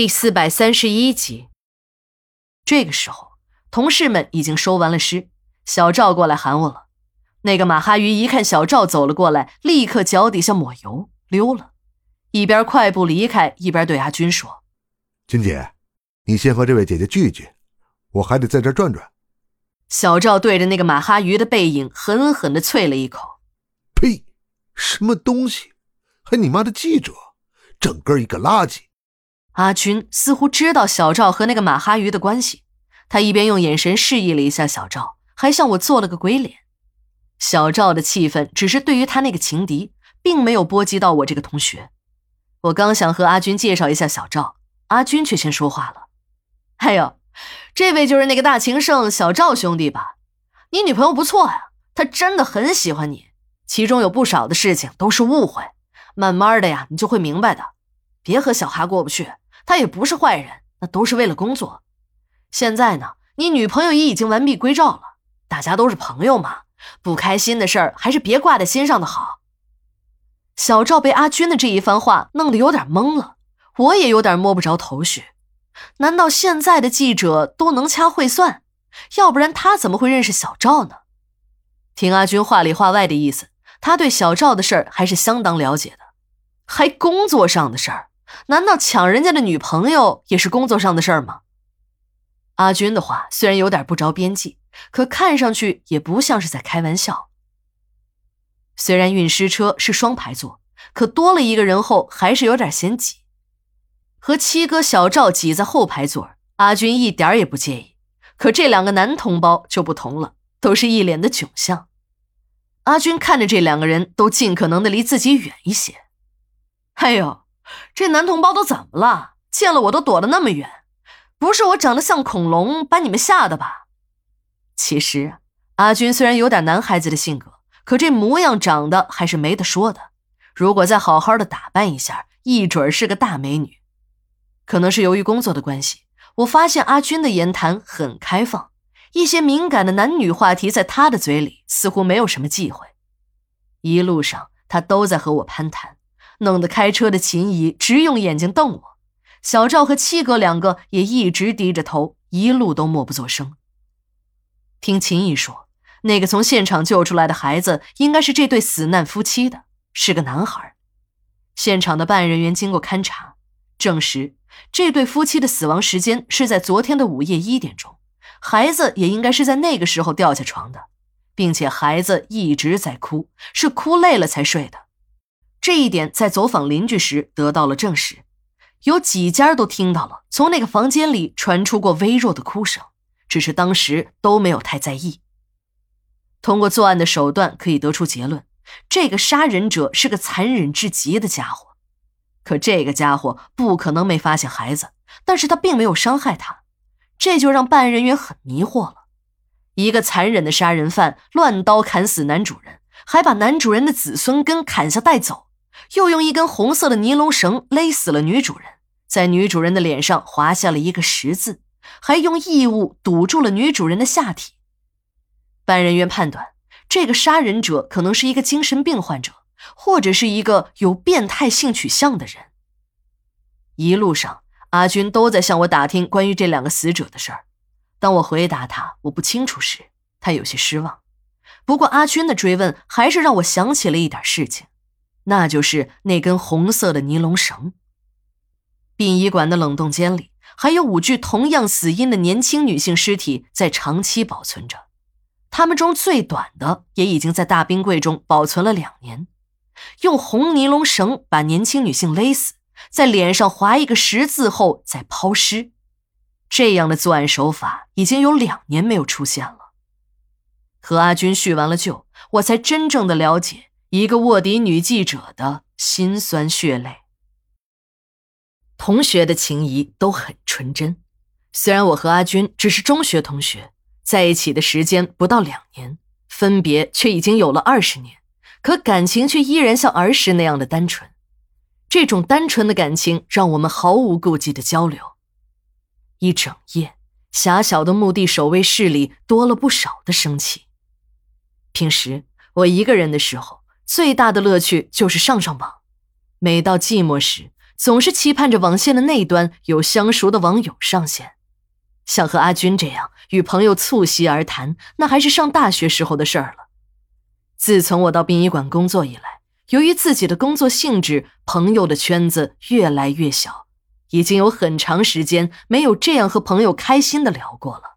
第四百三十一集。这个时候，同事们已经收完了尸，小赵过来喊我了。那个马哈鱼一看小赵走了过来，立刻脚底下抹油溜了，一边快步离开，一边对阿军说：“军姐，你先和这位姐姐聚一聚，我还得在这转转。”小赵对着那个马哈鱼的背影狠狠的啐了一口：“呸！什么东西？还你妈的记者，整个一个垃圾！”阿军似乎知道小赵和那个马哈鱼的关系，他一边用眼神示意了一下小赵，还向我做了个鬼脸。小赵的气愤只是对于他那个情敌，并没有波及到我这个同学。我刚想和阿军介绍一下小赵，阿军却先说话了：“哎呦，这位就是那个大情圣小赵兄弟吧？你女朋友不错呀，她真的很喜欢你，其中有不少的事情都是误会，慢慢的呀，你就会明白的。别和小哈过不去。”他也不是坏人，那都是为了工作。现在呢，你女朋友也已经完璧归赵了，大家都是朋友嘛，不开心的事儿还是别挂在心上的好。小赵被阿军的这一番话弄得有点懵了，我也有点摸不着头绪。难道现在的记者都能掐会算？要不然他怎么会认识小赵呢？听阿军话里话外的意思，他对小赵的事儿还是相当了解的，还工作上的事儿。难道抢人家的女朋友也是工作上的事儿吗？阿军的话虽然有点不着边际，可看上去也不像是在开玩笑。虽然运尸车是双排座，可多了一个人后还是有点嫌挤。和七哥小赵挤在后排座，阿军一点也不介意。可这两个男同胞就不同了，都是一脸的窘相。阿军看着这两个人都尽可能的离自己远一些。哎呦！这男同胞都怎么了？见了我都躲得那么远，不是我长得像恐龙把你们吓的吧？其实阿军虽然有点男孩子的性格，可这模样长得还是没得说的。如果再好好的打扮一下，一准是个大美女。可能是由于工作的关系，我发现阿军的言谈很开放，一些敏感的男女话题在他的嘴里似乎没有什么忌讳。一路上他都在和我攀谈。弄得开车的秦姨直用眼睛瞪我，小赵和七哥两个也一直低着头，一路都默不作声。听秦姨说，那个从现场救出来的孩子应该是这对死难夫妻的，是个男孩。现场的办案人员经过勘查，证实这对夫妻的死亡时间是在昨天的午夜一点钟，孩子也应该是在那个时候掉下床的，并且孩子一直在哭，是哭累了才睡的。这一点在走访邻居时得到了证实，有几家都听到了从那个房间里传出过微弱的哭声，只是当时都没有太在意。通过作案的手段可以得出结论，这个杀人者是个残忍至极的家伙。可这个家伙不可能没发现孩子，但是他并没有伤害他，这就让办案人员很迷惑了。一个残忍的杀人犯乱刀砍死男主人，还把男主人的子孙根砍下带走。又用一根红色的尼龙绳勒死了女主人，在女主人的脸上划下了一个十字，还用异物堵住了女主人的下体。办案人员判断，这个杀人者可能是一个精神病患者，或者是一个有变态性取向的人。一路上，阿军都在向我打听关于这两个死者的事儿。当我回答他我不清楚时，他有些失望。不过，阿军的追问还是让我想起了一点事情。那就是那根红色的尼龙绳。殡仪馆的冷冻间里还有五具同样死因的年轻女性尸体在长期保存着，他们中最短的也已经在大冰柜中保存了两年。用红尼龙绳把年轻女性勒死，在脸上划一个十字后再抛尸，这样的作案手法已经有两年没有出现了。和阿军叙完了旧，我才真正的了解。一个卧底女记者的心酸血泪。同学的情谊都很纯真，虽然我和阿军只是中学同学，在一起的时间不到两年，分别却已经有了二十年，可感情却依然像儿时那样的单纯。这种单纯的感情让我们毫无顾忌的交流。一整夜，狭小的墓地守卫室里多了不少的生气。平时我一个人的时候。最大的乐趣就是上上网，每到寂寞时，总是期盼着网线的那端有相熟的网友上线。像和阿军这样与朋友促膝而谈，那还是上大学时候的事儿了。自从我到殡仪馆工作以来，由于自己的工作性质，朋友的圈子越来越小，已经有很长时间没有这样和朋友开心的聊过了。